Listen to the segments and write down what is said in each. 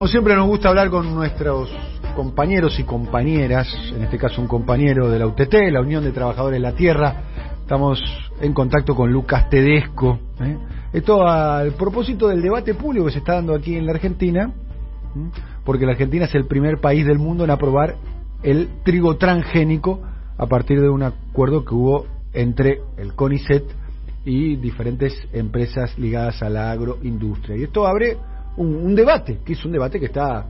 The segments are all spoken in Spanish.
Como siempre nos gusta hablar con nuestros compañeros y compañeras, en este caso un compañero de la UTT, la Unión de Trabajadores de la Tierra. Estamos en contacto con Lucas Tedesco. ¿eh? Esto al propósito del debate público que se está dando aquí en la Argentina, porque la Argentina es el primer país del mundo en aprobar el trigo transgénico a partir de un acuerdo que hubo entre el CONICET y diferentes empresas ligadas a la agroindustria. Y esto abre un, un, debate, que es un debate que está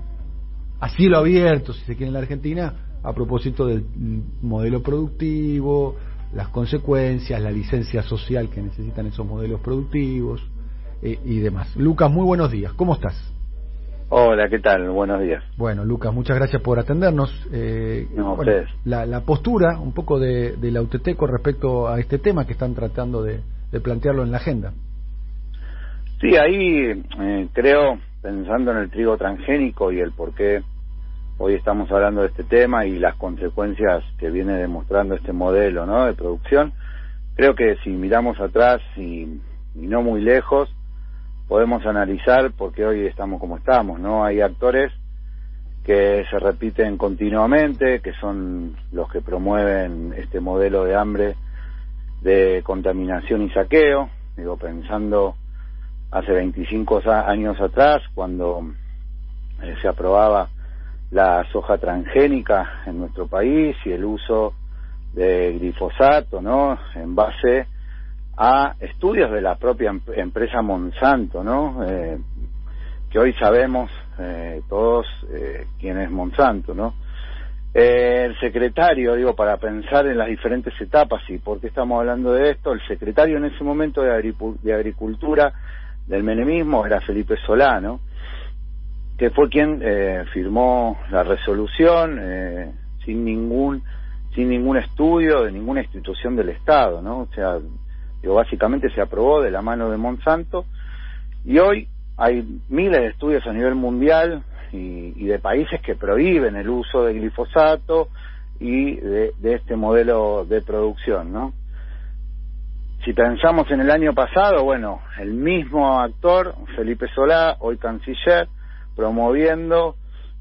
a cielo abierto, si se quiere, en la Argentina, a propósito del modelo productivo, las consecuencias, la licencia social que necesitan esos modelos productivos eh, y demás. Lucas, muy buenos días, ¿cómo estás? Hola, ¿qué tal? Buenos días. Bueno, Lucas, muchas gracias por atendernos. Eh, no, bueno, la, la, postura un poco de, de, la UTT con respecto a este tema que están tratando de, de plantearlo en la agenda. Sí, ahí eh, creo, pensando en el trigo transgénico y el por qué hoy estamos hablando de este tema y las consecuencias que viene demostrando este modelo ¿no? de producción, creo que si miramos atrás y, y no muy lejos, podemos analizar por qué hoy estamos como estamos, ¿no? Hay actores que se repiten continuamente, que son los que promueven este modelo de hambre de contaminación y saqueo, digo, pensando hace 25 años atrás, cuando eh, se aprobaba la soja transgénica en nuestro país y el uso de glifosato, ¿no? En base a estudios de la propia em empresa Monsanto, ¿no? Eh, que hoy sabemos eh, todos eh, quién es Monsanto, ¿no? el secretario, digo, para pensar en las diferentes etapas y por qué estamos hablando de esto, el secretario en ese momento de Agricultura del menemismo era Felipe Solano, que fue quien eh, firmó la resolución eh, sin ningún sin ningún estudio de ninguna institución del Estado, ¿no? O sea, digo, básicamente se aprobó de la mano de Monsanto y hoy hay miles de estudios a nivel mundial y, y de países que prohíben el uso de glifosato y de, de este modelo de producción, ¿no? Si pensamos en el año pasado, bueno, el mismo actor, Felipe Solá, hoy canciller, promoviendo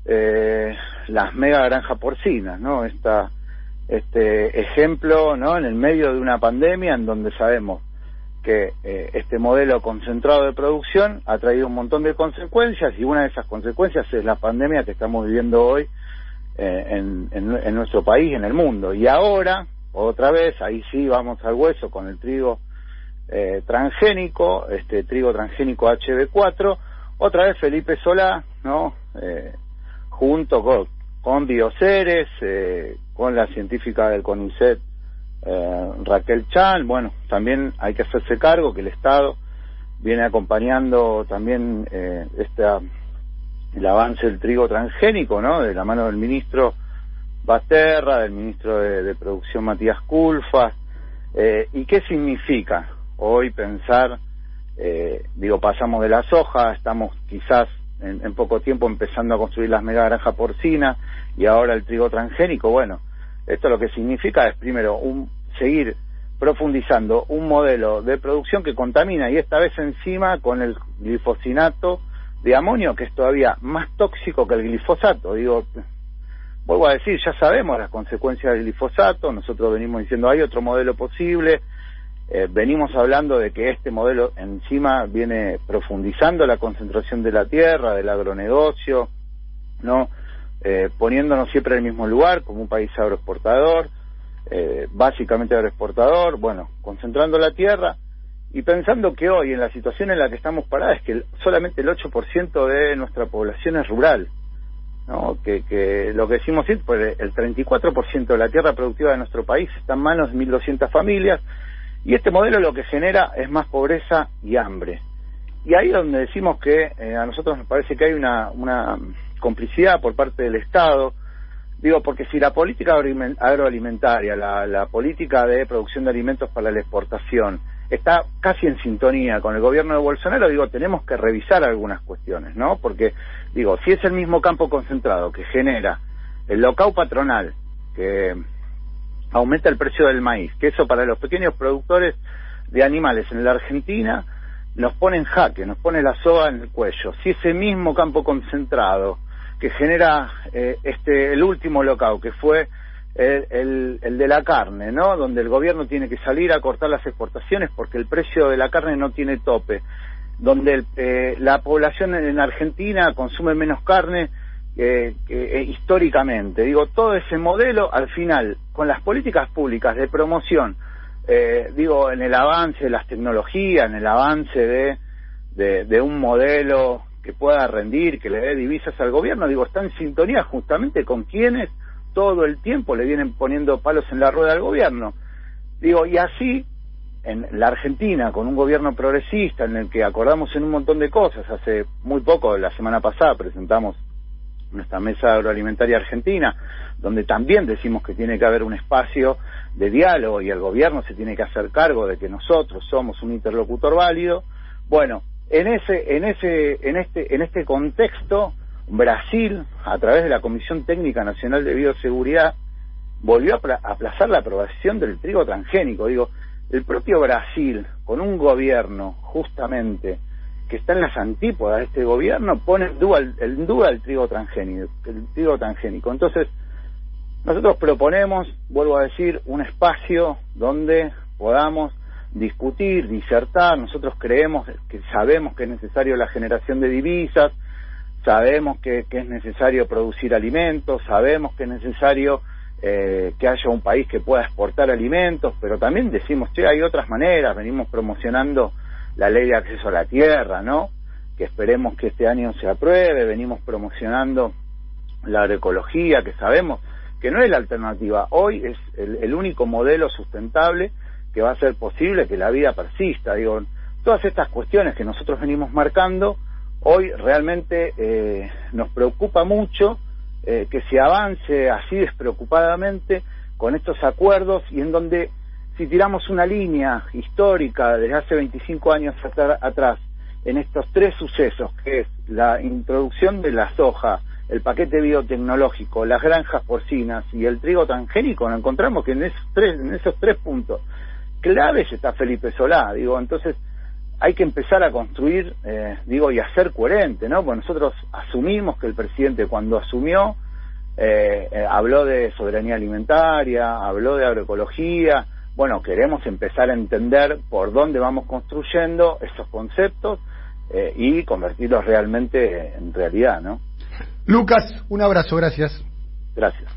eh, las mega granjas porcinas, ¿no? Esta, este ejemplo, ¿no? En el medio de una pandemia en donde sabemos que eh, este modelo concentrado de producción ha traído un montón de consecuencias y una de esas consecuencias es la pandemia que estamos viviendo hoy eh, en, en, en nuestro país, en el mundo. Y ahora, otra vez, ahí sí vamos al hueso con el trigo eh, transgénico, este trigo transgénico HB4, otra vez Felipe Solá, ¿no? Eh, junto con, con Bioceres, eh, con la científica del CONICET eh, Raquel Chan, bueno, también hay que hacerse cargo que el Estado viene acompañando también eh, esta, el avance del trigo transgénico, ¿no? De la mano del ministro Basterra, del ministro de, Producción Matías Culfas. Eh, ¿Y qué significa hoy pensar, eh, digo, pasamos de la soja, estamos quizás en, en, poco tiempo empezando a construir las mega granjas porcinas y ahora el trigo transgénico? Bueno, esto lo que significa es primero un, seguir profundizando un modelo de producción que contamina y esta vez encima con el glifosinato de amonio que es todavía más tóxico que el glifosato. Digo, vuelvo a decir, ya sabemos las consecuencias del glifosato, nosotros venimos diciendo hay otro modelo posible, eh, venimos hablando de que este modelo encima viene profundizando la concentración de la tierra, del agronegocio, ¿no? Eh, poniéndonos siempre en el mismo lugar como un país agroexportador, eh, básicamente agroexportador, bueno, concentrando la tierra y pensando que hoy en la situación en la que estamos parados es que solamente el 8% de nuestra población es rural, ¿no? Que, lo que decimos es pues el 34% de la tierra productiva de nuestro país está en manos de 1.200 familias y este modelo lo que genera es más pobreza y hambre. Y ahí es donde decimos que eh, a nosotros nos parece que hay una, una complicidad por parte del Estado, digo, porque si la política agroalimentaria, la, la política de producción de alimentos para la exportación, está casi en sintonía con el gobierno de Bolsonaro, digo, tenemos que revisar algunas cuestiones, ¿no? Porque, digo, si es el mismo campo concentrado que genera el local patronal, que aumenta el precio del maíz, que eso para los pequeños productores de animales en la Argentina nos pone en jaque, nos pone la soga en el cuello. Si ese mismo campo concentrado que genera eh, este el último locao, que fue el, el, de la carne, ¿no? Donde el gobierno tiene que salir a cortar las exportaciones porque el precio de la carne no tiene tope, donde eh, la población en Argentina consume menos carne eh, históricamente. Digo, todo ese modelo, al final, con las políticas públicas de promoción, eh, digo, en el avance de las tecnologías, en el avance de, de, de un modelo que pueda rendir, que le dé divisas al gobierno, digo, está en sintonía justamente con quienes todo el tiempo le vienen poniendo palos en la rueda al gobierno. Digo, y así, en la Argentina, con un gobierno progresista en el que acordamos en un montón de cosas, hace muy poco, la semana pasada, presentamos nuestra mesa agroalimentaria argentina, donde también decimos que tiene que haber un espacio de diálogo y el gobierno se tiene que hacer cargo de que nosotros somos un interlocutor válido. Bueno, en ese, en ese, en este, en este contexto, Brasil, a través de la Comisión Técnica Nacional de Bioseguridad, volvió a aplazar la aprobación del trigo transgénico. Digo, el propio Brasil, con un gobierno justamente que está en las antípodas de este gobierno, pone en duda, en duda el trigo transgénico. El trigo transgénico. Entonces, nosotros proponemos, vuelvo a decir, un espacio donde podamos discutir, disertar. Nosotros creemos que sabemos que es necesario la generación de divisas, sabemos que, es necesario producir alimentos, sabemos que es necesario eh, que haya un país que pueda exportar alimentos, pero también decimos, che, hay otras maneras, venimos promocionando la ley de acceso a la tierra, ¿no? Que esperemos que este año se apruebe, venimos promocionando la agroecología, que sabemos que no es la alternativa, hoy es el, el único modelo sustentable que va a ser posible que la vida persista, digo, todas estas cuestiones que nosotros venimos marcando, hoy realmente eh, nos preocupa mucho eh, que se avance así despreocupadamente con estos acuerdos y en donde si tiramos una línea histórica desde hace 25 años atrás en estos tres sucesos, que es la introducción de la soja, el paquete biotecnológico, las granjas porcinas y el trigo transgénico, nos encontramos que en esos tres, en esos tres puntos claves está Felipe Solá, digo, entonces hay que empezar a construir, eh, digo, y a ser coherente, ¿no? Pues nosotros asumimos que el presidente cuando asumió eh, eh, habló de soberanía alimentaria, habló de agroecología, bueno, queremos empezar a entender por dónde vamos construyendo esos conceptos y convertirlos realmente en realidad, ¿no? Lucas, un abrazo, gracias. Gracias.